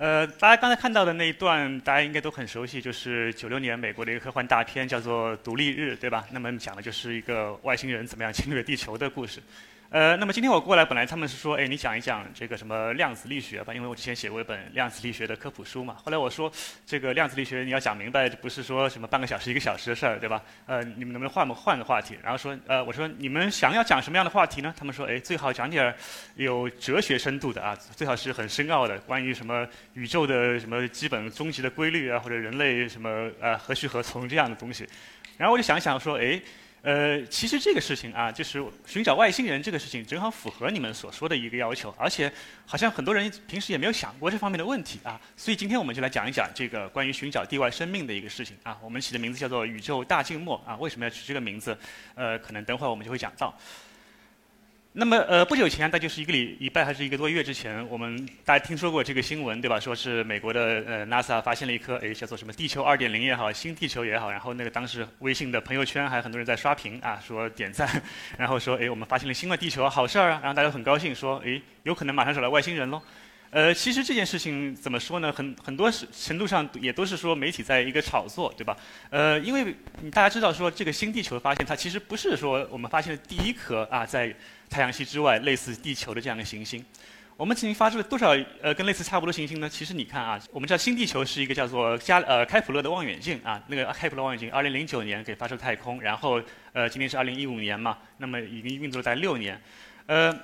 呃，大家刚才看到的那一段，大家应该都很熟悉，就是九六年美国的一个科幻大片，叫做《独立日》，对吧？那么讲的就是一个外星人怎么样侵略地球的故事。呃，那么今天我过来，本来他们是说，哎，你讲一讲这个什么量子力学吧，因为我之前写过一本量子力学的科普书嘛。后来我说，这个量子力学你要讲明白，不是说什么半个小时、一个小时的事儿，对吧？呃，你们能不能换换个话题？然后说，呃，我说你们想要讲什么样的话题呢？他们说，哎，最好讲点儿有哲学深度的啊，最好是很深奥的，关于什么宇宙的什么基本终极的规律啊，或者人类什么呃何去何从这样的东西。然后我就想想说，哎。呃，其实这个事情啊，就是寻找外星人这个事情，正好符合你们所说的一个要求，而且好像很多人平时也没有想过这方面的问题啊，所以今天我们就来讲一讲这个关于寻找地外生命的一个事情啊。我们起的名字叫做“宇宙大静默”啊，为什么要取这个名字？呃，可能等会儿我们就会讲到。那么，呃，不久前，大概就是一个礼礼拜还是一个多月之前，我们大家听说过这个新闻，对吧？说是美国的呃 NASA 发现了一颗，哎，叫做什么“地球二点零”也好，“新地球”也好，然后那个当时微信的朋友圈还有很多人在刷屏啊，说点赞，然后说，哎，我们发现了新的地球，好事儿啊！然后大家很高兴，说，哎，有可能马上找到外星人喽。呃，其实这件事情怎么说呢？很很多程度上也都是说媒体在一个炒作，对吧？呃，因为大家知道说这个新地球发现，它其实不是说我们发现的第一颗啊，在太阳系之外类似地球的这样的行星。我们曾经发射了多少呃跟类似差不多行星呢？其实你看啊，我们知道新地球是一个叫做加呃开普勒的望远镜啊，那个开普勒望远镜，二零零九年给发射太空，然后呃今年是二零一五年嘛，那么已经运作了在六年，呃。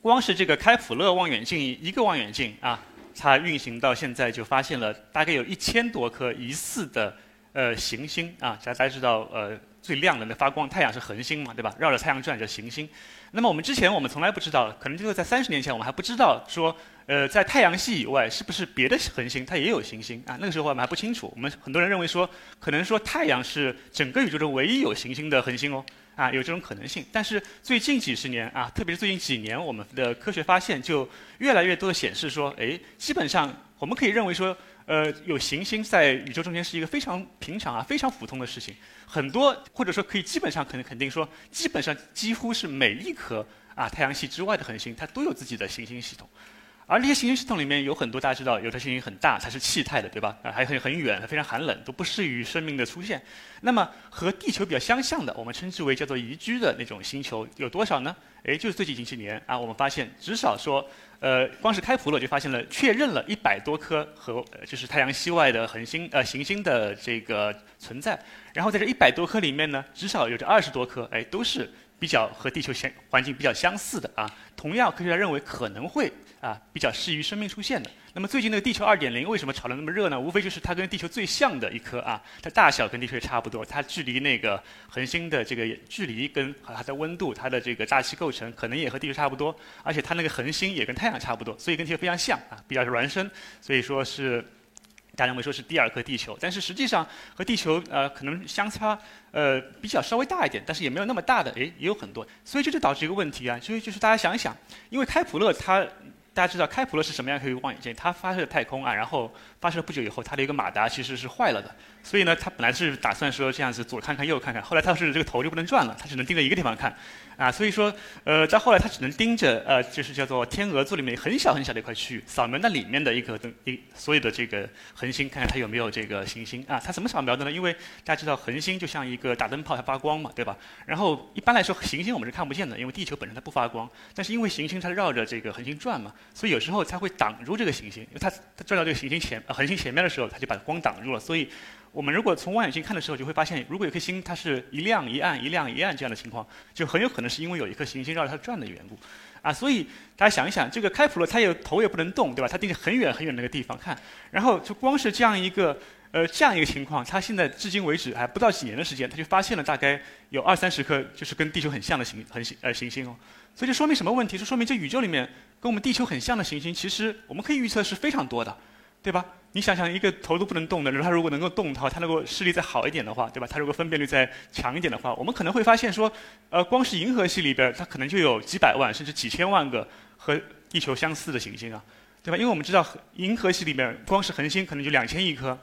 光是这个开普勒望远镜一个望远镜啊，它运行到现在就发现了大概有一千多颗疑似的呃行星啊。大家知道呃最亮的那发光，太阳是恒星嘛，对吧？绕着太阳转叫行星。那么我们之前我们从来不知道，可能就是在三十年前我们还不知道说呃在太阳系以外是不是别的恒星它也有行星啊？那个时候我们还不清楚。我们很多人认为说可能说太阳是整个宇宙中唯一有行星的恒星哦。啊，有这种可能性，但是最近几十年啊，特别是最近几年，我们的科学发现就越来越多的显示说，哎，基本上我们可以认为说，呃，有行星在宇宙中间是一个非常平常啊、非常普通的事情。很多或者说可以基本上可能肯定说，基本上几乎是每一颗啊太阳系之外的恒星，它都有自己的行星系统。而这些行星系统里面有很多，大家知道，有的行星很大，它是气态的，对吧？啊，还很很远，非常寒冷，都不适于生命的出现。那么和地球比较相像的，我们称之为叫做宜居的那种星球有多少呢？哎，就是最近几年啊，我们发现至少说，呃，光是开普勒就发现了，确认了一百多颗和就是太阳系外的恒星呃行星的这个存在。然后在这一百多颗里面呢，至少有着二十多颗，哎，都是比较和地球相环境比较相似的啊。同样，科学家认为可能会。啊，比较适于生命出现的。那么最近那个地球二点零为什么炒得那么热呢？无非就是它跟地球最像的一颗啊，它大小跟地球也差不多，它距离那个恒星的这个距离跟它的温度、它的这个大气构成可能也和地球差不多，而且它那个恒星也跟太阳差不多，所以跟地球非常像啊，比较孪生，所以说是大家认为说是第二颗地球。但是实际上和地球呃可能相差呃比较稍微大一点，但是也没有那么大的，诶，也有很多。所以这就导致一个问题啊，所以就是大家想一想，因为开普勒它。大家知道开普勒是什么样一个望远镜？它发射太空啊，然后发射不久以后，它的一个马达其实是坏了的。所以呢，它本来是打算说这样子左看看右看看，后来它是这个头就不能转了，它只能盯着一个地方看。啊，所以说，呃，到后来它只能盯着呃，就是叫做天鹅座里面很小很小的一块区域，扫描那里面的一颗灯一所有的这个恒星，看看它有没有这个行星啊。它怎么扫描的呢？因为大家知道恒星就像一个打灯泡，它发光嘛，对吧？然后一般来说行星我们是看不见的，因为地球本身它不发光。但是因为行星它绕着这个恒星转嘛，所以有时候它会挡住这个行星，因为它它转到这个行星前恒星前面的时候，它就把光挡住了，所以。我们如果从望远镜看的时候，就会发现，如果有颗星，它是一亮一暗、一亮一暗这样的情况，就很有可能是因为有一颗行星绕着它转的缘故，啊，所以大家想一想，这个开普勒它有头也不能动，对吧？它盯着很远很远那个地方看，然后就光是这样一个呃这样一个情况，它现在至今为止还不到几年的时间，它就发现了大概有二三十颗就是跟地球很像的行恒星呃行星哦，所以这说明什么问题？是说明这宇宙里面跟我们地球很像的行星，其实我们可以预测是非常多的。对吧？你想想，一个头都不能动的，它如果能够动的话，它如果视力再好一点的话，对吧？它如果分辨率再强一点的话，我们可能会发现说，呃，光是银河系里边，它可能就有几百万甚至几千万个和地球相似的行星啊，对吧？因为我们知道，银河系里面光是恒星可能就两千亿颗。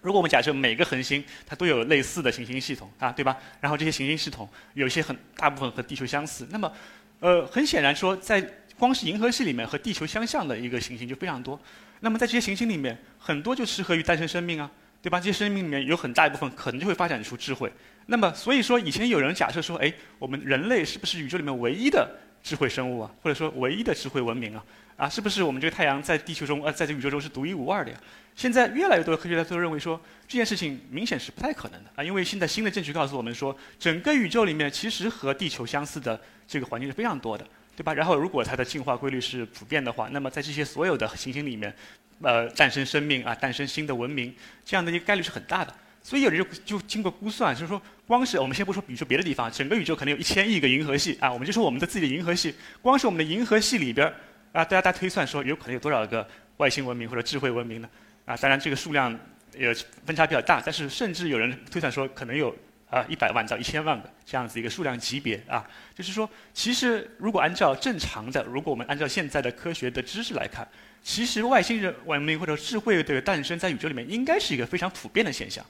如果我们假设每个恒星它都有类似的行星系统啊，对吧？然后这些行星系统有些很大部分和地球相似，那么，呃，很显然说在光是银河系里面和地球相像的一个行星就非常多。那么在这些行星里面，很多就适合于诞生生命啊，对吧？这些生命里面有很大一部分可能就会发展出智慧。那么所以说，以前有人假设说，哎，我们人类是不是宇宙里面唯一的智慧生物啊？或者说唯一的智慧文明啊？啊，是不是我们这个太阳在地球中，呃，在这宇宙中是独一无二的呀？现在越来越多的科学家都认为说，这件事情明显是不太可能的啊，因为现在新的证据告诉我们说，整个宇宙里面其实和地球相似的这个环境是非常多的。对吧？然后，如果它的进化规律是普遍的话，那么在这些所有的行星里面，呃，诞生生命啊，诞生新的文明，这样的一个概率是很大的。所以有人就就经过估算，就是说，光是我们先不说，比如说别的地方，整个宇宙可能有一千亿个银河系啊，我们就说我们的自己的银河系，光是我们的银河系里边啊，大家大家推算说，有可能有多少个外星文明或者智慧文明呢？啊，当然这个数量也分差比较大，但是甚至有人推算说，可能有。啊，一百万到一千万个这样子一个数量级别啊，就是说，其实如果按照正常的，如果我们按照现在的科学的知识来看，其实外星人文明或者智慧的诞生在宇宙里面应该是一个非常普遍的现象，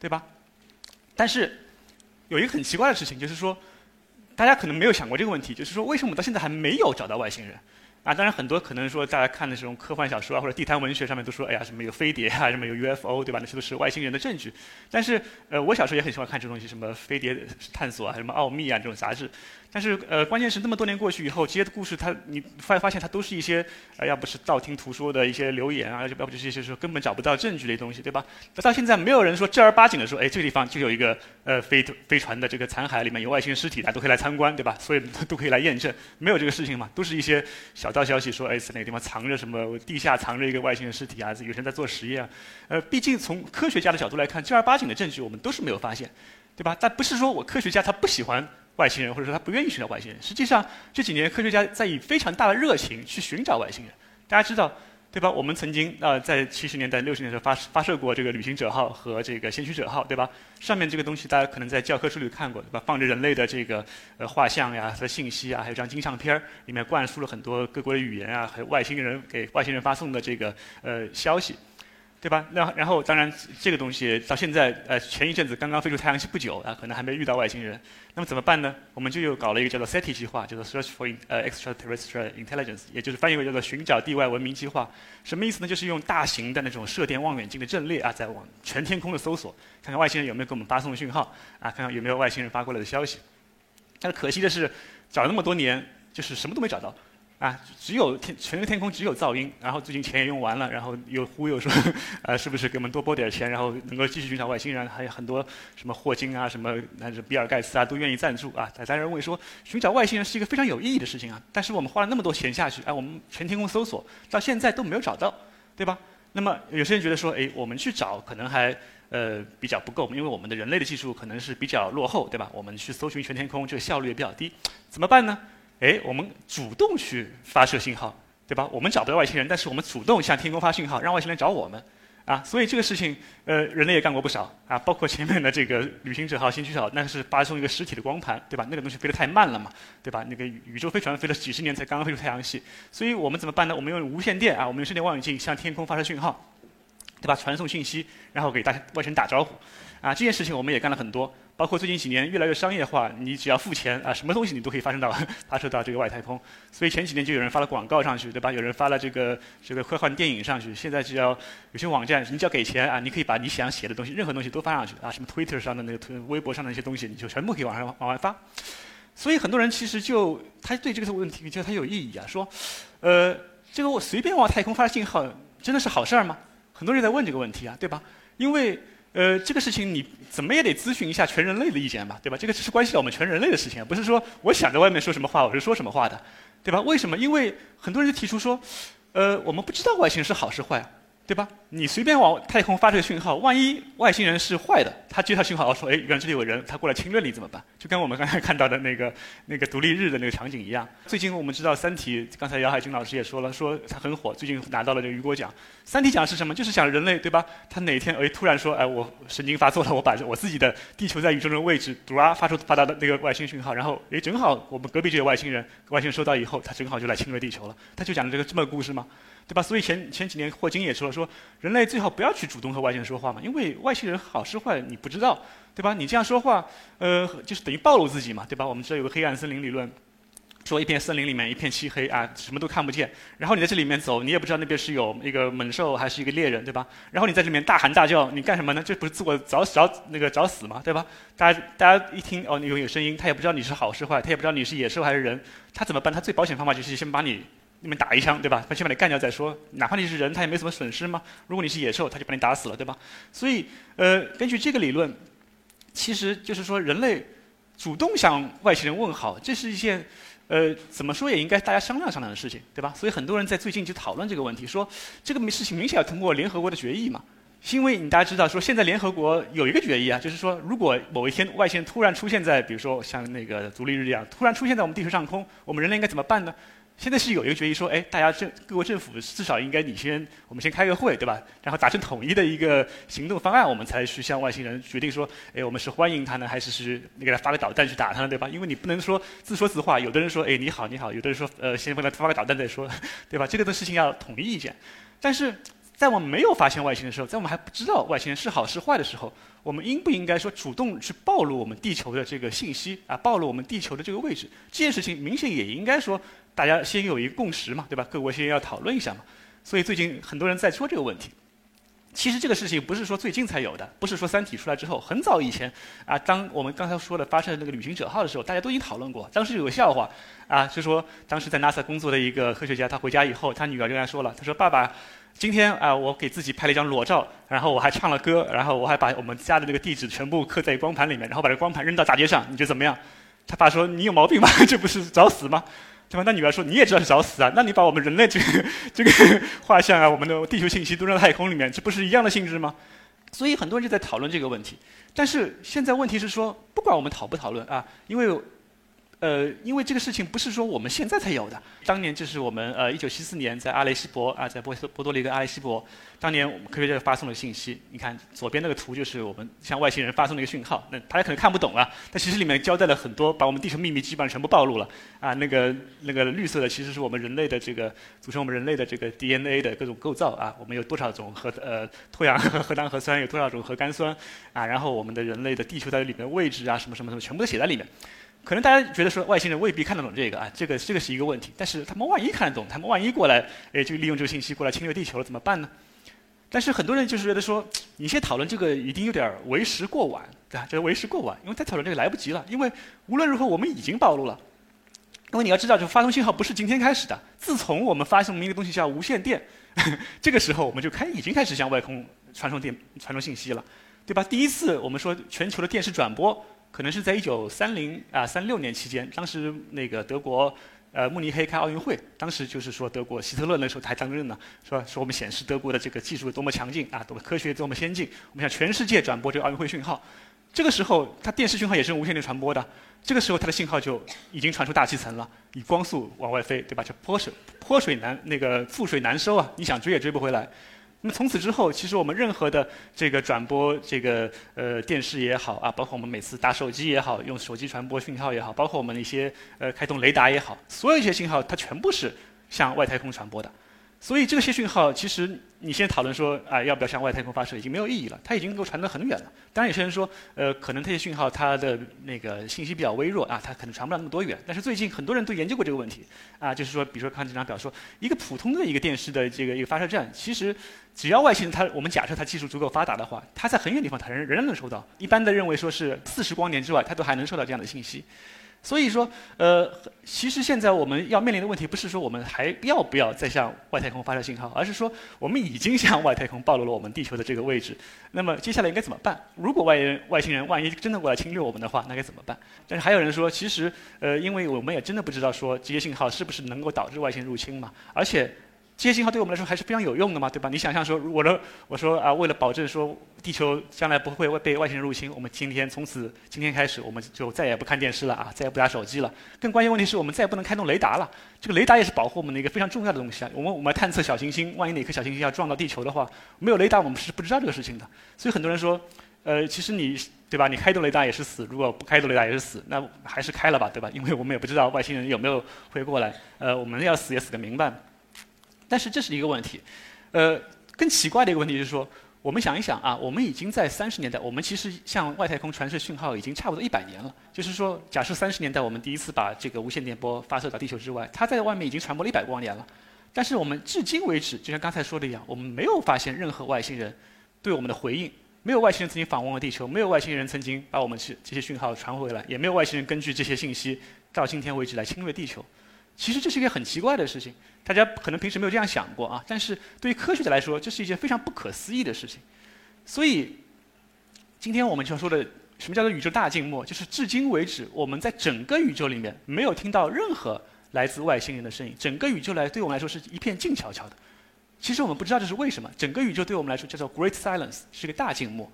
对吧？但是有一个很奇怪的事情，就是说，大家可能没有想过这个问题，就是说，为什么到现在还没有找到外星人？啊，当然很多可能说大家看的这种科幻小说啊，或者地摊文学上面都说，哎呀，什么有飞碟啊，什么有 UFO，对吧？那些都是外星人的证据。但是，呃，我小时候也很喜欢看这东西，什么飞碟探索啊，什么奥秘啊这种杂志。但是，呃，关键是那么多年过去以后，这些故事它，你发发现它都是一些，呃，要不是道听途说的一些流言啊，要不就是一些说根本找不到证据的东西，对吧？到现在没有人说正儿八经的说，哎，这个地方就有一个呃飞飞船的这个残骸，里面有外星尸体，大家都可以来参观，对吧？所以都可以来验证，没有这个事情嘛？都是一些小道消息说，哎，在哪个地方藏着什么，地下藏着一个外星人尸体啊，有人在做实验啊。呃，毕竟从科学家的角度来看，正儿八经的证据我们都是没有发现，对吧？但不是说我科学家他不喜欢。外星人，或者说他不愿意寻找外星人。实际上这几年科学家在以非常大的热情去寻找外星人。大家知道，对吧？我们曾经啊在七十年代、六十年代发发射过这个旅行者号和这个先驱者号，对吧？上面这个东西大家可能在教科书里看过，对吧？放着人类的这个呃画像呀和信息啊，还有张金相片儿，里面灌输了很多各国的语言啊，还有外星人给外星人发送的这个呃消息。对吧？那然后当然这个东西到现在呃前一阵子刚刚飞出太阳系不久啊，可能还没遇到外星人。那么怎么办呢？我们就又搞了一个叫做 SETI 计划，叫做 Search for 呃 Extraterrestrial Intelligence，也就是翻译为叫做寻找地外文明计划。什么意思呢？就是用大型的那种射电望远镜的阵列啊，在往全天空的搜索，看看外星人有没有给我们发送讯号啊，看看有没有外星人发过来的消息。但是可惜的是，找了那么多年，就是什么都没找到。啊，只有天全天空只有噪音，然后最近钱也用完了，然后又忽悠说，呃，是不是给我们多拨点钱，然后能够继续寻找外星人？还有很多什么霍金啊，什么那是比尔盖茨啊，都愿意赞助啊。大家认为说寻找外星人是一个非常有意义的事情啊，但是我们花了那么多钱下去，哎，我们全天空搜索到现在都没有找到，对吧？那么有些人觉得说，哎，我们去找可能还呃比较不够，因为我们的人类的技术可能是比较落后，对吧？我们去搜寻全天空这个效率也比较低，怎么办呢？哎，我们主动去发射信号，对吧？我们找不到外星人，但是我们主动向天空发信号，让外星人找我们，啊，所以这个事情，呃，人类也干过不少，啊，包括前面的这个旅行者号、先驱者号，那是发送一个实体的光盘，对吧？那个东西飞得太慢了嘛，对吧？那个宇宙飞船飞了几十年才刚刚飞出太阳系，所以我们怎么办呢？我们用无线电啊，我们用射电望远镜向天空发射讯号，对吧？传送信息，然后给大外星人打招呼，啊，这件事情我们也干了很多。包括最近几年越来越商业化，你只要付钱啊，什么东西你都可以发射到发射到这个外太空。所以前几年就有人发了广告上去，对吧？有人发了这个这个科幻电影上去。现在只要有些网站，你只要给钱啊，你可以把你想写的东西，任何东西都发上去啊。什么 Twitter 上的那个推，微博上的那些东西，你就全部可以往上往外发。所以很多人其实就他对这个问题觉得他有意义啊，说，呃，这个我随便往太空发信号，真的是好事儿吗？很多人在问这个问题啊，对吧？因为。呃，这个事情你怎么也得咨询一下全人类的意见吧，对吧？这个是关系到我们全人类的事情，不是说我想在外面说什么话，我是说什么话的，对吧？为什么？因为很多人就提出说，呃，我们不知道外星人是好是坏。对吧？你随便往太空发这个讯号，万一外星人是坏的，他接到信号说，哎，原来这里有人，他过来侵略你怎么办？就跟我们刚才看到的那个 那个独立日的那个场景一样。最近我们知道《三体》，刚才姚海军老师也说了，说它很火，最近拿到了这个雨果奖。《三体》讲是什么？就是讲人类，对吧？他哪天哎突然说，哎，我神经发作了，我把我自己的地球在宇宙中的位置，嘟啊发出发到的那个外星讯号，然后哎正好我们隔壁就有外星人，外星人收到以后，他正好就来侵略地球了。他就讲的这个这么个故事吗？对吧？所以前前几年霍金也说了，说人类最好不要去主动和外星人说话嘛，因为外星人好是坏你不知道，对吧？你这样说话，呃，就是等于暴露自己嘛，对吧？我们知道有个黑暗森林理论，说一片森林里面一片漆黑啊，什么都看不见。然后你在这里面走，你也不知道那边是有一个猛兽还是一个猎人，对吧？然后你在这里面大喊大叫，你干什么呢？这不是自我找找那个找死吗？对吧？大家大家一听哦，你有有声音，他也不知道你是好是坏，他也不知道你是野兽还是人，他怎么办？他最保险方法就是先把你你们打一枪，对吧？他先把你干掉再说。哪怕你是人，他也没什么损失嘛。如果你是野兽，他就把你打死了，对吧？所以呃，根据这个理论，其实就是说人类主动向外星人问好，这是一件。呃，怎么说也应该大家商量商量的事情，对吧？所以很多人在最近就讨论这个问题，说这个事情明显要通过联合国的决议嘛。因为你大家知道，说现在联合国有一个决议啊，就是说如果某一天外星人突然出现在，比如说像那个独立日一样，突然出现在我们地球上空，我们人类应该怎么办呢？现在是有一个决议说，哎，大家政各国政府至少应该你先，我们先开个会，对吧？然后达成统一的一个行动方案，我们才去向外星人决定说，哎，我们是欢迎他呢，还是是你给他发个导弹去打他呢，对吧？因为你不能说自说自话，有的人说，哎，你好，你好，有的人说，呃，先给他发个导弹再说，对吧？这个的事情要统一意见。但是在我们没有发现外星的时候，在我们还不知道外星人是好是坏的时候，我们应不应该说主动去暴露我们地球的这个信息啊，暴露我们地球的这个位置？这件事情明显也应该说。大家先有一个共识嘛，对吧？各国先要讨论一下嘛。所以最近很多人在说这个问题。其实这个事情不是说最近才有的，不是说《三体》出来之后，很早以前啊，当我们刚才说的发射那个旅行者号的时候，大家都已经讨论过。当时有个笑话啊，就说当时在 NASA 工作的一个科学家，他回家以后，他女儿就跟他说了，他说：“爸爸，今天啊，我给自己拍了一张裸照，然后我还唱了歌，然后我还把我们家的那个地址全部刻在光盘里面，然后把这光盘扔到大街上，你觉得怎么样？”他爸说：“你有毛病吧？这不是找死吗？”对吧？那女儿说：“你也知道是找死啊？那你把我们人类这个这个画像啊，我们的地球信息都扔到太空里面，这不是一样的性质吗？”所以很多人就在讨论这个问题。但是现在问题是说，不管我们讨不讨论啊，因为。呃，因为这个事情不是说我们现在才有的，当年就是我们呃，一九七四年在阿雷西博啊，在波波多黎各阿雷西博，当年我们科学家发送了信息。你看左边那个图就是我们向外星人发送的一个讯号。那大家可能看不懂啊，但其实里面交代了很多，把我们地球秘密基本上全部暴露了。啊，那个那个绿色的其实是我们人类的这个组成我们人类的这个 DNA 的各种构造啊，我们有多少种核 呃脱氧核糖核酸，有多少种核苷酸啊，然后我们的人类的地球在里面位置啊，什么什么什么，全部都写在里面。可能大家觉得说外星人未必看得懂这个啊，这个这个是一个问题。但是他们万一看得懂，他们万一过来，哎，就利用这个信息过来侵略地球了，怎么办呢？但是很多人就是觉得说，你现在讨论这个已经有点为时过晚，对吧？就是为时过晚，因为再讨论这个来不及了。因为无论如何，我们已经暴露了。因为你要知道，就发送信号不是今天开始的。自从我们发送一个东西叫无线电，这个时候我们就开已经开始向外空传送电传送信息了，对吧？第一次我们说全球的电视转播。可能是在一九三零啊三六年期间，当时那个德国呃慕尼黑开奥运会，当时就是说德国希特勒那时候还当任呢，说说我们显示德国的这个技术多么强劲啊，多么科学多么先进，我们向全世界转播这个奥运会讯号。这个时候，它电视讯号也是无线电传播的，这个时候它的信号就已经传出大气层了，以光速往外飞，对吧？就泼水泼水难那个覆水难收啊，你想追也追不回来。那么从此之后，其实我们任何的这个转播，这个呃电视也好啊，包括我们每次打手机也好，用手机传播讯号也好，包括我们一些呃开通雷达也好，所有一些信号它全部是向外太空传播的。所以这些讯号，其实你现在讨论说啊，要不要向外太空发射，已经没有意义了。它已经能够传得很远了。当然，有些人说，呃，可能这些讯号它的那个信息比较微弱啊，它可能传不了那么多远。但是最近很多人都研究过这个问题，啊，就是说，比如说看这张表，说一个普通的一个电视的这个一个发射站，其实只要外星人他，我们假设他技术足够发达的话，他在很远地方，他仍仍然能收到。一般的认为说是四十光年之外，他都还能收到这样的信息。所以说，呃，其实现在我们要面临的问题不是说我们还要不要再向外太空发射信号，而是说我们已经向外太空暴露了我们地球的这个位置。那么接下来应该怎么办？如果外人、外星人万一真的过来侵略我们的话，那该怎么办？但是还有人说，其实，呃，因为我们也真的不知道说这些信号是不是能够导致外星入侵嘛，而且。这些信号对我们来说还是非常有用的嘛，对吧？你想象说，我的我说啊，为了保证说地球将来不会被外星人入侵，我们今天从此今天开始，我们就再也不看电视了啊，再也不打手机了。更关键问题是我们再也不能开动雷达了。这个雷达也是保护我们的一个非常重要的东西啊。我们我们探测小行星，万一哪颗小行星要撞到地球的话，没有雷达我们是不知道这个事情的。所以很多人说，呃，其实你对吧？你开动雷达也是死，如果不开动雷达也是死，那还是开了吧，对吧？因为我们也不知道外星人有没有会过来，呃，我们要死也死个明白。但是这是一个问题，呃，更奇怪的一个问题就是说，我们想一想啊，我们已经在三十年代，我们其实向外太空传射讯号已经差不多一百年了。就是说，假设三十年代我们第一次把这个无线电波发射到地球之外，它在外面已经传播了一百光年了。但是我们至今为止，就像刚才说的一样，我们没有发现任何外星人对我们的回应，没有外星人曾经访问过地球，没有外星人曾经把我们这这些讯号传回来，也没有外星人根据这些信息到今天为止来侵略地球。其实这是一个很奇怪的事情，大家可能平时没有这样想过啊。但是对于科学家来说，这是一件非常不可思议的事情。所以，今天我们就说的什么叫做宇宙大静默，就是至今为止我们在整个宇宙里面没有听到任何来自外星人的声音，整个宇宙来对我们来说是一片静悄悄的。其实我们不知道这是为什么，整个宇宙对我们来说叫做 Great Silence，是个大静默，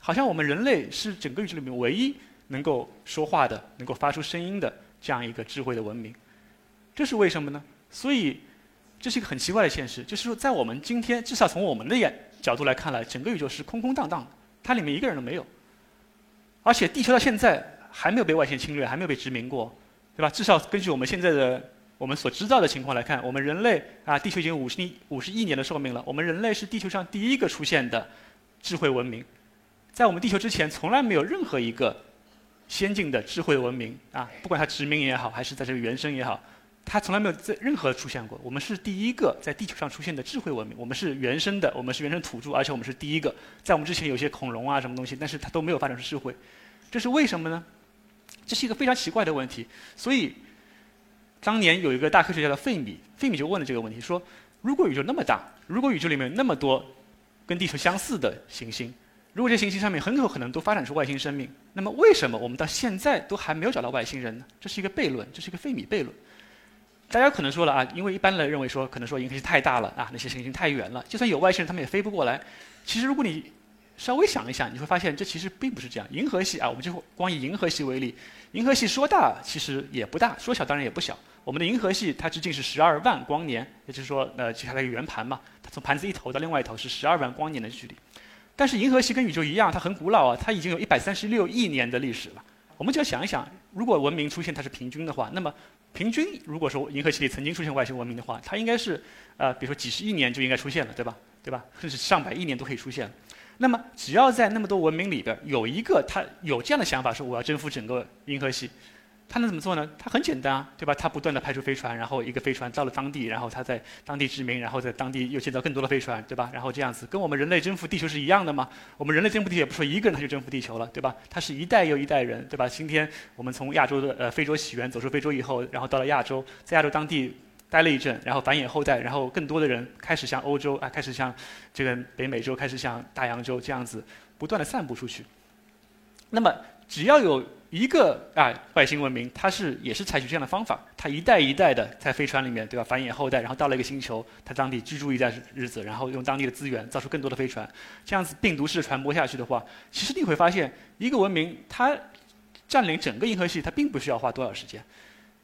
好像我们人类是整个宇宙里面唯一能够说话的、能够发出声音的这样一个智慧的文明。这是为什么呢？所以，这是一个很奇怪的现实，就是说，在我们今天，至少从我们的眼角度来看来，整个宇宙是空空荡荡的，它里面一个人都没有。而且，地球到现在还没有被外星侵略，还没有被殖民过，对吧？至少根据我们现在的我们所知道的情况来看，我们人类啊，地球已经五十亿五十亿年的寿命了，我们人类是地球上第一个出现的智慧文明，在我们地球之前，从来没有任何一个先进的智慧文明啊，不管它殖民也好，还是在这个原生也好。它从来没有在任何出现过。我们是第一个在地球上出现的智慧文明。我们是原生的，我们是原生土著，而且我们是第一个。在我们之前有些恐龙啊什么东西，但是它都没有发展出智慧。这是为什么呢？这是一个非常奇怪的问题。所以，当年有一个大科学家叫费米，费米就问了这个问题：说，如果宇宙那么大，如果宇宙里面那么多跟地球相似的行星，如果这行星上面很有可能都发展出外星生命，那么为什么我们到现在都还没有找到外星人呢？这是一个悖论，这是一个费米悖论。大家可能说了啊，因为一般人认为说，可能说银河系太大了啊，那些行星太远了，就算有外星人，他们也飞不过来。其实如果你稍微想一想，你会发现这其实并不是这样。银河系啊，我们就光以银河系为例，银河系说大其实也不大，说小当然也不小。我们的银河系它直径是十二万光年，也就是说，呃，就它一个圆盘嘛，它从盘子一头到另外一头是十二万光年的距离。但是银河系跟宇宙一样，它很古老啊，它已经有一百三十六亿年的历史了。我们就要想一想，如果文明出现它是平均的话，那么。平均，如果说银河系里曾经出现外星文明的话，它应该是，呃，比如说几十亿年就应该出现了，对吧？对吧？甚至上百亿年都可以出现。那么，只要在那么多文明里边有一个它有这样的想法，说我要征服整个银河系。他能怎么做呢？他很简单啊，对吧？他不断的派出飞船，然后一个飞船到了当地，然后他在当地殖民，然后在当地又建造更多的飞船，对吧？然后这样子，跟我们人类征服地球是一样的吗？我们人类征服地球也不说一个人他就征服地球了，对吧？他是一代又一代人，对吧？今天我们从亚洲的呃非洲起源，走出非洲以后，然后到了亚洲，在亚洲当地待了一阵，然后繁衍后代，然后更多的人开始向欧洲啊，开始向这个北美洲，开始向大洋洲这样子不断的散布出去。那么只要有。一个啊，外星文明，它是也是采取这样的方法，它一代一代的在飞船里面，对吧，繁衍后代，然后到了一个星球，它当地居住一段日子，然后用当地的资源造出更多的飞船，这样子病毒式传播下去的话，其实你会发现，一个文明它占领整个银河系，它并不需要花多少时间，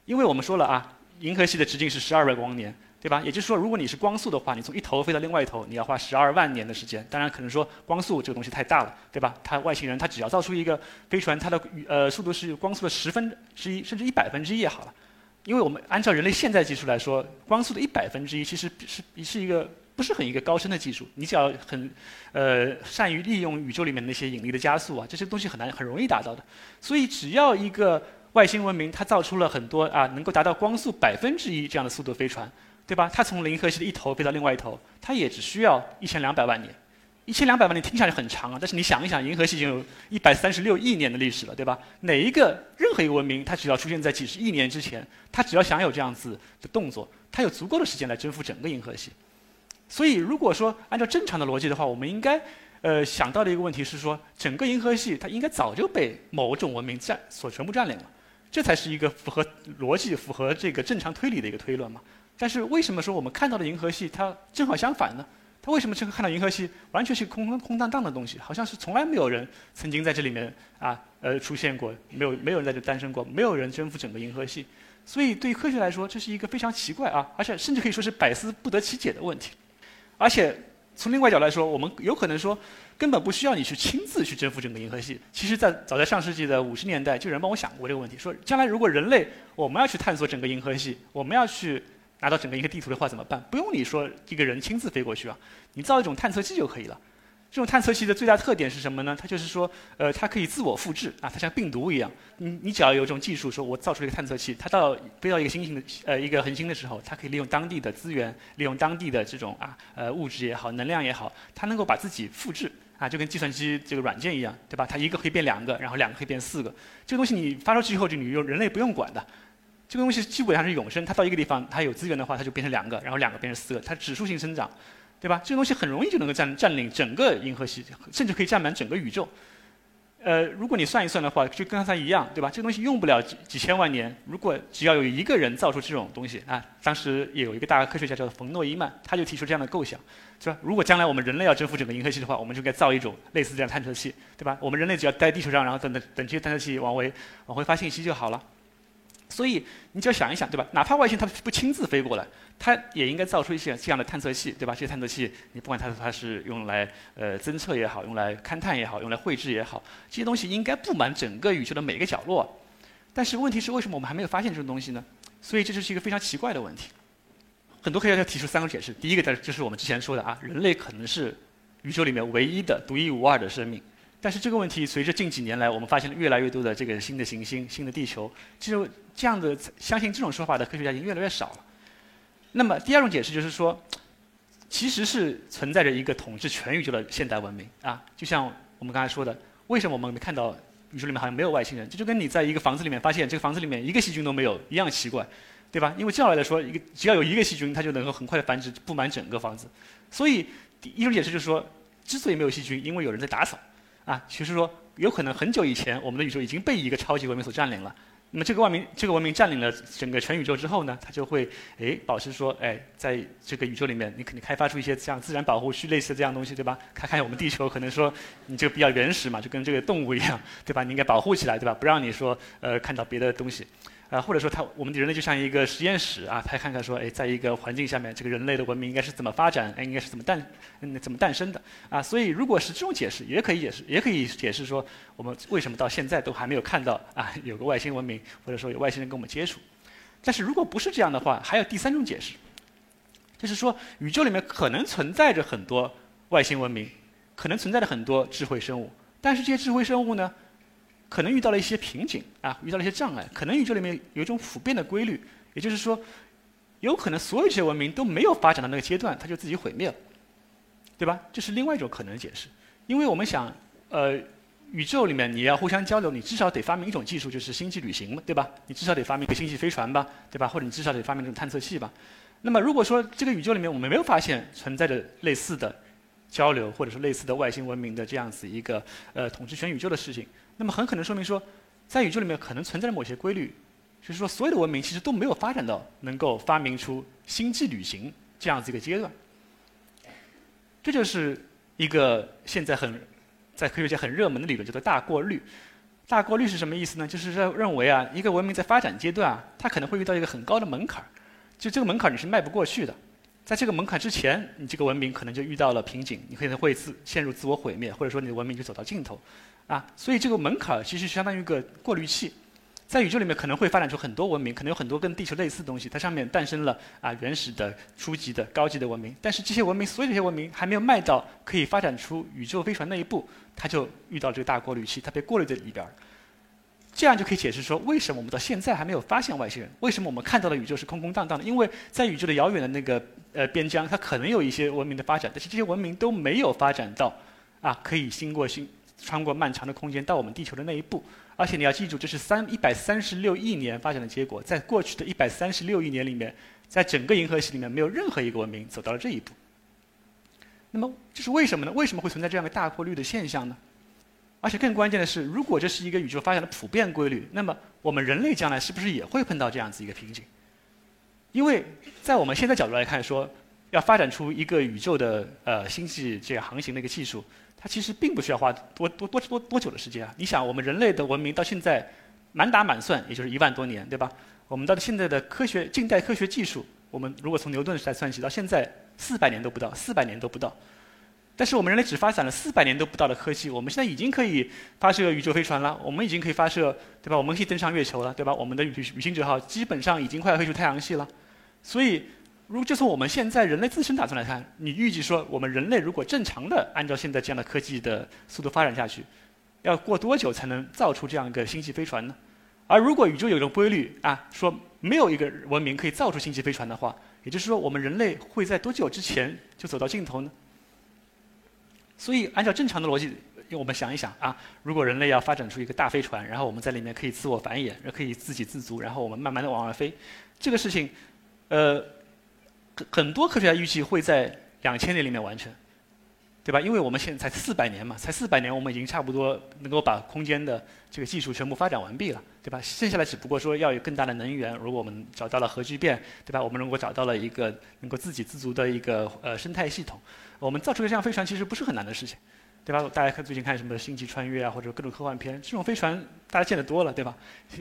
因为我们说了啊，银河系的直径是十二万光年。对吧？也就是说，如果你是光速的话，你从一头飞到另外一头，你要花十二万年的时间。当然，可能说光速这个东西太大了，对吧？它外星人他只要造出一个飞船，它的呃速度是光速的十分之一，甚至一百分之一也好了。因为我们按照人类现在技术来说，光速的一百分之一其实是是一个不是很一个高深的技术。你只要很呃善于利用宇宙里面那些引力的加速啊，这些东西很难很容易达到的。所以，只要一个外星文明它造出了很多啊能够达到光速百分之一这样的速度飞船。对吧？它从银河系的一头飞到另外一头，它也只需要一千两百万年。一千两百万年听起来很长啊，但是你想一想，银河系已经有一百三十六亿年的历史了，对吧？哪一个任何一个文明，它只要出现在几十亿年之前，它只要想有这样子的动作，它有足够的时间来征服整个银河系。所以，如果说按照正常的逻辑的话，我们应该呃想到的一个问题是说，整个银河系它应该早就被某种文明占所全部占领了，这才是一个符合逻辑、符合这个正常推理的一个推论嘛。但是为什么说我们看到的银河系它正好相反呢？它为什么这个看到银河系完全是空空荡荡的东西，好像是从来没有人曾经在这里面啊呃出现过，没有没有人在这诞生过，没有人征服整个银河系。所以对于科学来说，这是一个非常奇怪啊，而且甚至可以说是百思不得其解的问题。而且从另外角度来说，我们有可能说根本不需要你去亲自去征服整个银河系。其实，在早在上世纪的五十年代，就有人帮我想过这个问题，说将来如果人类我们要去探索整个银河系，我们要去。拿到整个一个地图的话怎么办？不用你说一个人亲自飞过去啊，你造一种探测器就可以了。这种探测器的最大特点是什么呢？它就是说，呃，它可以自我复制啊，它像病毒一样。你你只要有这种技术，说我造出一个探测器，它到飞到一个星星的呃一个恒星的时候，它可以利用当地的资源，利用当地的这种啊呃物质也好，能量也好，它能够把自己复制啊，就跟计算机这个软件一样，对吧？它一个可以变两个，然后两个可以变四个。这个东西你发出去以后，就你用人类不用管的。这个东西基本上是永生，它到一个地方，它有资源的话，它就变成两个，然后两个变成四个，它指数性生长。对吧？这个东西很容易就能够占占领整个银河系，甚至可以占满整个宇宙。呃，如果你算一算的话，就跟刚才一样，对吧？这个东西用不了几几千万年。如果只要有一个人造出这种东西啊，当时有一个大科学家叫做冯诺依曼，他就提出这样的构想，是吧？如果将来我们人类要征服整个银河系的话，我们就该造一种类似这样探测器，对吧？我们人类只要待地球上，然后等等等这些探测器往回往回发信息就好了。所以你只要想一想，对吧？哪怕外星它不亲自飞过来，它也应该造出一些这样的探测器，对吧？这些探测器，你不管它它是用来呃侦测也好，用来勘探也好，用来绘制也好，这些东西应该布满整个宇宙的每个角落。但是问题是，为什么我们还没有发现这种东西呢？所以这就是一个非常奇怪的问题。很多科学家提出三个解释：第一个，就是我们之前说的啊，人类可能是宇宙里面唯一的独一无二的生命。但是这个问题随着近几年来，我们发现了越来越多的这个新的行星、新的地球，其实这样的相信这种说法的科学家已经越来越少了。那么第二种解释就是说，其实是存在着一个统治全宇宙的现代文明啊，就像我们刚才说的，为什么我们没看到宇宙里面好像没有外星人？这就跟你在一个房子里面发现这个房子里面一个细菌都没有一样奇怪，对吧？因为照理来说，一个只要有一个细菌，它就能够很快的繁殖布满整个房子。所以第一种解释就是说，之所以没有细菌，因为有人在打扫。啊，其实说有可能很久以前，我们的宇宙已经被一个超级文明所占领了。那么这个文明，这个文明占领了整个全宇宙之后呢，它就会诶保持说，哎，在这个宇宙里面，你肯定开发出一些像自然保护区类似这样东西，对吧？看看我们地球，可能说你这个比较原始嘛，就跟这个动物一样，对吧？你应该保护起来，对吧？不让你说呃看到别的东西。啊，或者说，他我们的人类就像一个实验室啊，他看看说，哎，在一个环境下面，这个人类的文明应该是怎么发展，哎，应该是怎么诞，嗯，怎么诞生的啊？所以，如果是这种解释，也可以解释，也可以解释说，我们为什么到现在都还没有看到啊，有个外星文明，或者说有外星人跟我们接触。但是如果不是这样的话，还有第三种解释，就是说，宇宙里面可能存在着很多外星文明，可能存在着很多智慧生物，但是这些智慧生物呢？可能遇到了一些瓶颈啊，遇到了一些障碍。可能宇宙里面有一种普遍的规律，也就是说，有可能所有这些文明都没有发展到那个阶段，它就自己毁灭了，对吧？这是另外一种可能解释。因为我们想，呃，宇宙里面你要互相交流，你至少得发明一种技术，就是星际旅行嘛，对吧？你至少得发明一个星际飞船吧，对吧？或者你至少得发明这种探测器吧。那么如果说这个宇宙里面我们没有发现存在着类似的交流，或者是类似的外星文明的这样子一个呃统治全宇宙的事情。那么很可能说明说，在宇宙里面可能存在着某些规律，就是说所有的文明其实都没有发展到能够发明出星际旅行这样子一个阶段。这就是一个现在很在科学界很热门的理论，叫做大过滤。大过滤是什么意思呢？就是认认为啊，一个文明在发展阶段啊，它可能会遇到一个很高的门槛儿，就这个门槛儿你是迈不过去的。在这个门槛之前，你这个文明可能就遇到了瓶颈，你可能会自陷入自我毁灭，或者说你的文明就走到尽头。啊，所以这个门槛其实相当于一个过滤器，在宇宙里面可能会发展出很多文明，可能有很多跟地球类似的东西，它上面诞生了啊原始的、初级的、高级的文明。但是这些文明，所有这些文明还没有迈到可以发展出宇宙飞船那一步，它就遇到这个大过滤器，它被过滤在里边儿。这样就可以解释说，为什么我们到现在还没有发现外星人？为什么我们看到的宇宙是空空荡荡的？因为在宇宙的遥远的那个呃边疆，它可能有一些文明的发展，但是这些文明都没有发展到啊可以经过星。穿过漫长的空间到我们地球的那一步，而且你要记住，这是三一百三十六亿年发展的结果。在过去的一百三十六亿年里面，在整个银河系里面，没有任何一个文明走到了这一步。那么这是为什么呢？为什么会存在这样的大过滤的现象呢？而且更关键的是，如果这是一个宇宙发展的普遍规律，那么我们人类将来是不是也会碰到这样子一个瓶颈？因为在我们现在角度来看，说要发展出一个宇宙的呃星际这样航行的一个技术。它其实并不需要花多多多多多久的时间啊！你想，我们人类的文明到现在满打满算也就是一万多年，对吧？我们到现在的科学近代科学技术，我们如果从牛顿时代算起，到现在四百年都不到，四百年都不到。但是我们人类只发展了四百年都不到的科技，我们现在已经可以发射宇宙飞船了，我们已经可以发射，对吧？我们可以登上月球了，对吧？我们的旅旅行者号基本上已经快要飞出太阳系了，所以如果就从我们现在人类自身打算来看，你预计说我们人类如果正常的按照现在这样的科技的速度发展下去，要过多久才能造出这样一个星际飞船呢？而如果宇宙有一种规律啊，说没有一个文明可以造出星际飞船的话，也就是说我们人类会在多久之前就走到尽头呢？所以按照正常的逻辑，我们想一想啊，如果人类要发展出一个大飞船，然后我们在里面可以自我繁衍，可以自给自足，然后我们慢慢的往外飞，这个事情，呃，很很多科学家预计会在两千年里面完成。对吧？因为我们现在才四百年嘛，才四百年，我们已经差不多能够把空间的这个技术全部发展完毕了，对吧？剩下来只不过说要有更大的能源。如果我们找到了核聚变，对吧？我们如果找到了一个能够自给自足的一个呃生态系统，我们造出个这样飞船其实不是很难的事情，对吧？大家看最近看什么星际穿越啊，或者各种科幻片，这种飞船大家见得多了，对吧？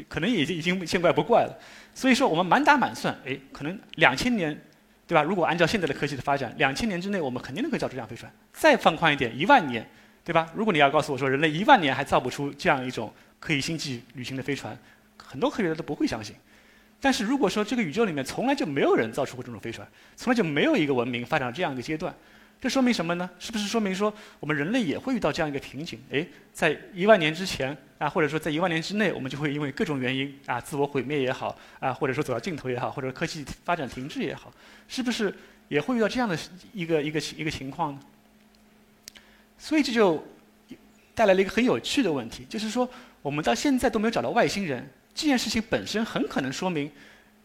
可能已经已经见怪不怪了。所以说我们满打满算，哎，可能两千年。对吧？如果按照现在的科技的发展，两千年之内我们肯定能够造出这样飞船。再放宽一点，一万年，对吧？如果你要告诉我说人类一万年还造不出这样一种可以星际旅行的飞船，很多科学家都不会相信。但是如果说这个宇宙里面从来就没有人造出过这种飞船，从来就没有一个文明发展到这样一个阶段。这说明什么呢？是不是说明说我们人类也会遇到这样一个瓶颈？诶，在一万年之前啊，或者说在一万年之内，我们就会因为各种原因啊，自我毁灭也好啊，或者说走到尽头也好，或者科技发展停滞也好，是不是也会遇到这样的一个一个一个情况呢？所以这就带来了一个很有趣的问题，就是说我们到现在都没有找到外星人，这件事情本身很可能说明，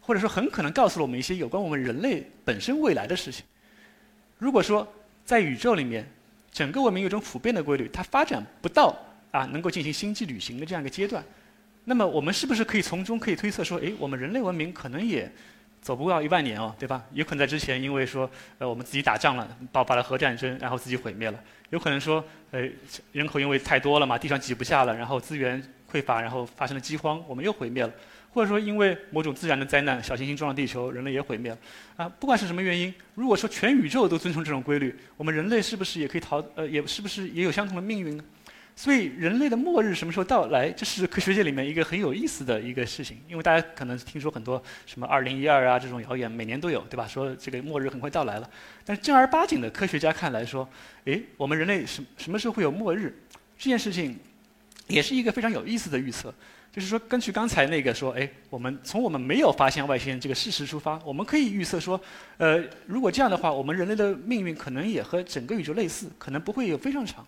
或者说很可能告诉了我们一些有关我们人类本身未来的事情。如果说在宇宙里面，整个文明有一种普遍的规律，它发展不到啊能够进行星际旅行的这样一个阶段，那么我们是不是可以从中可以推测说，哎，我们人类文明可能也走不到一万年哦，对吧？有可能在之前因为说，呃，我们自己打仗了，爆发了核战争，然后自己毁灭了；有可能说，呃，人口因为太多了嘛，地上挤不下了，然后资源匮乏，然后发生了饥荒，我们又毁灭了。或者说，因为某种自然的灾难，小行星撞了地球，人类也毁灭了。啊，不管是什么原因，如果说全宇宙都遵从这种规律，我们人类是不是也可以逃？呃，也是不是也有相同的命运呢？所以，人类的末日什么时候到来，这是科学界里面一个很有意思的一个事情。因为大家可能听说很多什么2012啊这种谣言，每年都有，对吧？说这个末日很快到来了。但是正儿八经的科学家看来说，诶，我们人类什什么时候会有末日？这件事情也是一个非常有意思的预测。就是说，根据刚才那个说，哎，我们从我们没有发现外星人这个事实出发，我们可以预测说，呃，如果这样的话，我们人类的命运可能也和整个宇宙类似，可能不会有非常长，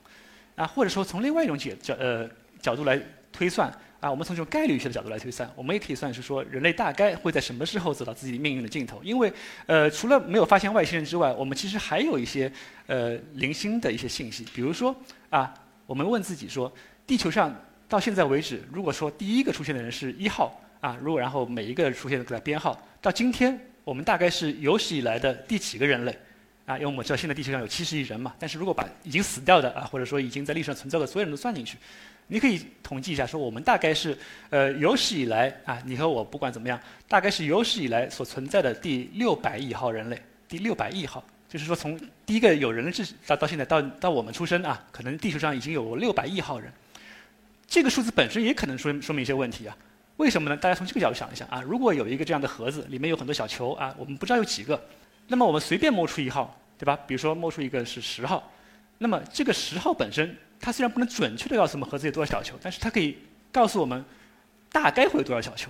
啊，或者说从另外一种解角呃角度来推算，啊，我们从这种概率学的角度来推算，我们也可以算是说，人类大概会在什么时候走到自己命运的尽头？因为，呃，除了没有发现外星人之外，我们其实还有一些呃零星的一些信息，比如说啊，我们问自己说，地球上。到现在为止，如果说第一个出现的人是一号啊，如果然后每一个出现的给他编号，到今天我们大概是有史以来的第几个人类啊？因为我们知道现在地球上有七十亿人嘛，但是如果把已经死掉的啊，或者说已经在历史上存在的所有人都算进去，你可以统计一下，说我们大概是呃有史以来啊，你和我不管怎么样，大概是有史以来所存在的第六百亿号人类，第六百亿号，就是说从第一个有人类至到到现在到到我们出生啊，可能地球上已经有六百亿号人。这个数字本身也可能说说明一些问题啊？为什么呢？大家从这个角度想一想啊，如果有一个这样的盒子，里面有很多小球啊，我们不知道有几个，那么我们随便摸出一号，对吧？比如说摸出一个是十号，那么这个十号本身，它虽然不能准确的告诉我们盒子有多少小球，但是它可以告诉我们大概会有多少小球，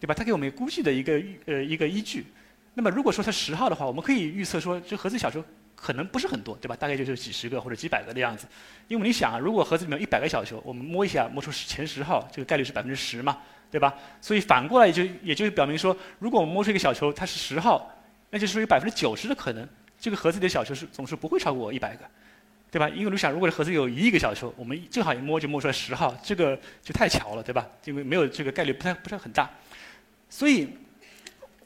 对吧？它给我们估计的一个呃一个依据。那么如果说它十号的话，我们可以预测说这盒子小球。可能不是很多，对吧？大概就是几十个或者几百个的样子。因为你想啊，如果盒子里面有一百个小球，我们摸一下摸出前十号，这个概率是百分之十嘛，对吧？所以反过来也就也就表明说，如果我们摸出一个小球，它是十号，那就是有百分之九十的可能，这个盒子里的小球是总是不会超过一百个，对吧？因为你想，如果这盒子有一亿个小球，我们正好一摸就摸出来十号，这个就太巧了，对吧？因为没有这个概率不太不是很大。所以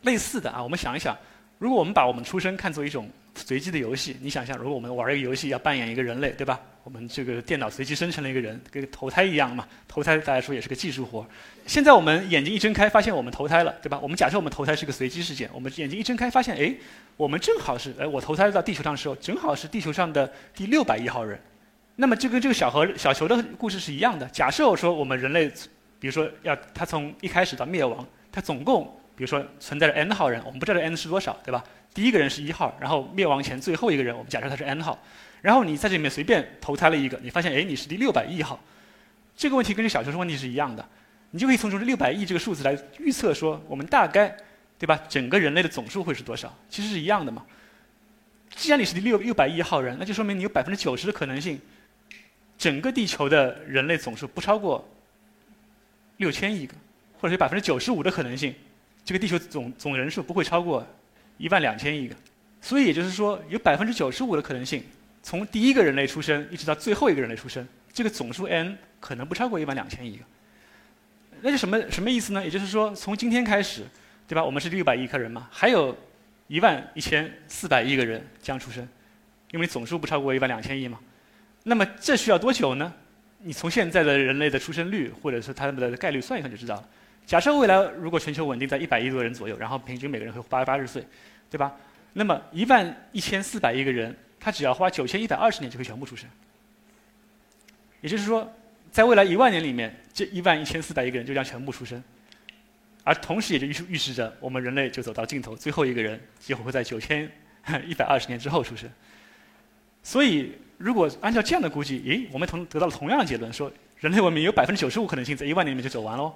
类似的啊，我们想一想，如果我们把我们出生看作一种。随机的游戏，你想象，如果我们玩一个游戏，要扮演一个人类，对吧？我们这个电脑随机生成了一个人，跟投胎一样嘛。投胎大家说也是个技术活。现在我们眼睛一睁开，发现我们投胎了，对吧？我们假设我们投胎是个随机事件，我们眼睛一睁开，发现，哎，我们正好是，哎，我投胎到地球上的时候，正好是地球上的第六百亿号人。那么，就跟这个小和小球的故事是一样的。假设我说我们人类，比如说要它从一开始到灭亡，它总共。比如说存在着 n 号人，我们不知道这 n 是多少，对吧？第一个人是一号，然后灭亡前最后一个人，我们假设他是 n 号，然后你在这里面随便投胎了一个，你发现哎你是第六百亿号，这个问题跟这小学生问题是一样的，你就可以从这六百亿这个数字来预测说我们大概，对吧？整个人类的总数会是多少？其实是一样的嘛。既然你是第六六百亿号人，那就说明你有百分之九十的可能性，整个地球的人类总数不超过六千亿个，或者是百分之九十五的可能性，这个地球总总人数不会超过一万两千亿个。所以也就是说，有百分之九十五的可能性，从第一个人类出生一直到最后一个人类出生，这个总数 n 可能不超过一万两千亿个。那就什么什么意思呢？也就是说，从今天开始，对吧？我们是六百亿颗人嘛，还有。一万一千四百亿个人将出生，因为总数不超过一万两千亿嘛。那么这需要多久呢？你从现在的人类的出生率或者是他们的概率算一算就知道了。假设未来如果全球稳定在一百亿多人左右，然后平均每个人会活八十八十岁，对吧？那么一万一千四百亿个人，他只要花九千一百二十年就可以全部出生。也就是说，在未来一万年里面，这一万一千四百亿个人就将全部出生。而同时，也就预预示着我们人类就走到尽头，最后一个人几乎会在九千 一百二十年之后出生。所以，如果按照这样的估计，诶，我们同得到了同样的结论，说人类文明有百分之九十五可能性在一万年里面就走完喽，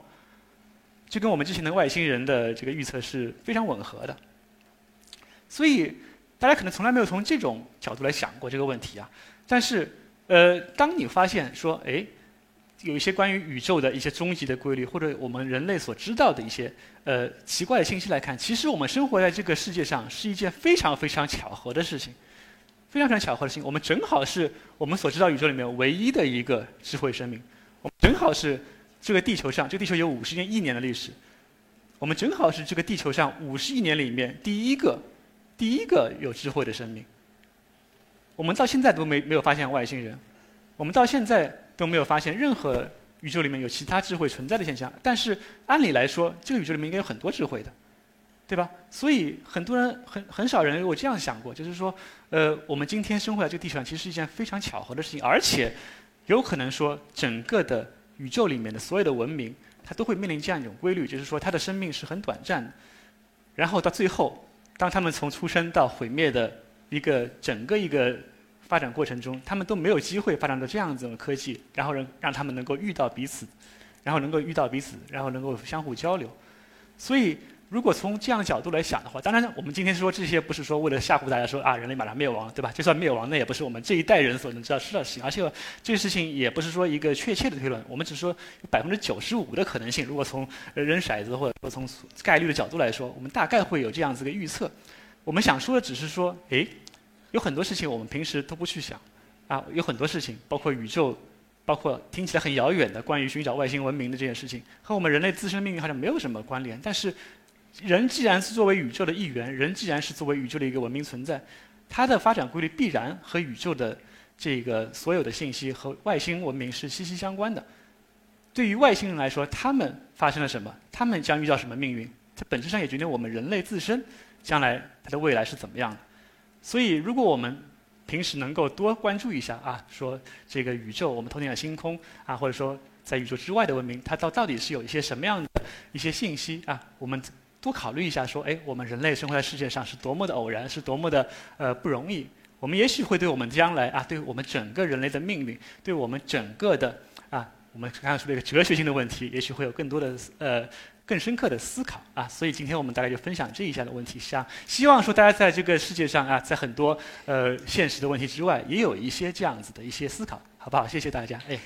就跟我们之前的外星人的这个预测是非常吻合的。所以，大家可能从来没有从这种角度来想过这个问题啊。但是，呃，当你发现说，诶。有一些关于宇宙的一些终极的规律，或者我们人类所知道的一些呃奇怪的信息来看，其实我们生活在这个世界上是一件非常非常巧合的事情，非常非常巧合的事情。我们正好是我们所知道宇宙里面唯一的一个智慧生命，我们正好是这个地球上，这个地球有五十年亿年的历史，我们正好是这个地球上五十亿年里面第一个第一个有智慧的生命。我们到现在都没没有发现外星人，我们到现在。都没有发现任何宇宙里面有其他智慧存在的现象，但是按理来说，这个宇宙里面应该有很多智慧的，对吧？所以很多人很很少人有这样想过，就是说，呃，我们今天生活在这个地球上，其实是一件非常巧合的事情，而且有可能说，整个的宇宙里面的所有的文明，它都会面临这样一种规律，就是说，它的生命是很短暂的，然后到最后，当他们从出生到毁灭的一个整个一个。发展过程中，他们都没有机会发展到这样子的科技，然后让让他们能够遇到彼此，然后能够遇到彼此，然后能够相互交流。所以，如果从这样的角度来想的话，当然，我们今天说这些不是说为了吓唬大家说啊，人类马上灭亡，对吧？就算灭亡，那也不是我们这一代人所能知道知道的事情。而且，这个事情也不是说一个确切的推论，我们只是说百分之九十五的可能性。如果从扔骰子或者说从概率的角度来说，我们大概会有这样子的预测。我们想说的只是说，诶。有很多事情我们平时都不去想，啊，有很多事情，包括宇宙，包括听起来很遥远的关于寻找外星文明的这件事情，和我们人类自身命运好像没有什么关联。但是，人既然是作为宇宙的一员，人既然是作为宇宙的一个文明存在，它的发展规律必然和宇宙的这个所有的信息和外星文明是息息相关的。对于外星人来说，他们发生了什么，他们将遇到什么命运，它本质上也决定我们人类自身将来它的未来是怎么样的。所以，如果我们平时能够多关注一下啊，说这个宇宙，我们头顶的星空啊，或者说在宇宙之外的文明，它到到底是有一些什么样的一些信息啊？我们多考虑一下，说，哎，我们人类生活在世界上是多么的偶然，是多么的呃不容易。我们也许会对我们将来啊，对我们整个人类的命运，对我们整个的啊，我们刚才说的一个哲学性的问题，也许会有更多的呃。更深刻的思考啊，所以今天我们大概就分享这一下的问题，像希望说大家在这个世界上啊，在很多呃现实的问题之外，也有一些这样子的一些思考，好不好？谢谢大家，哎。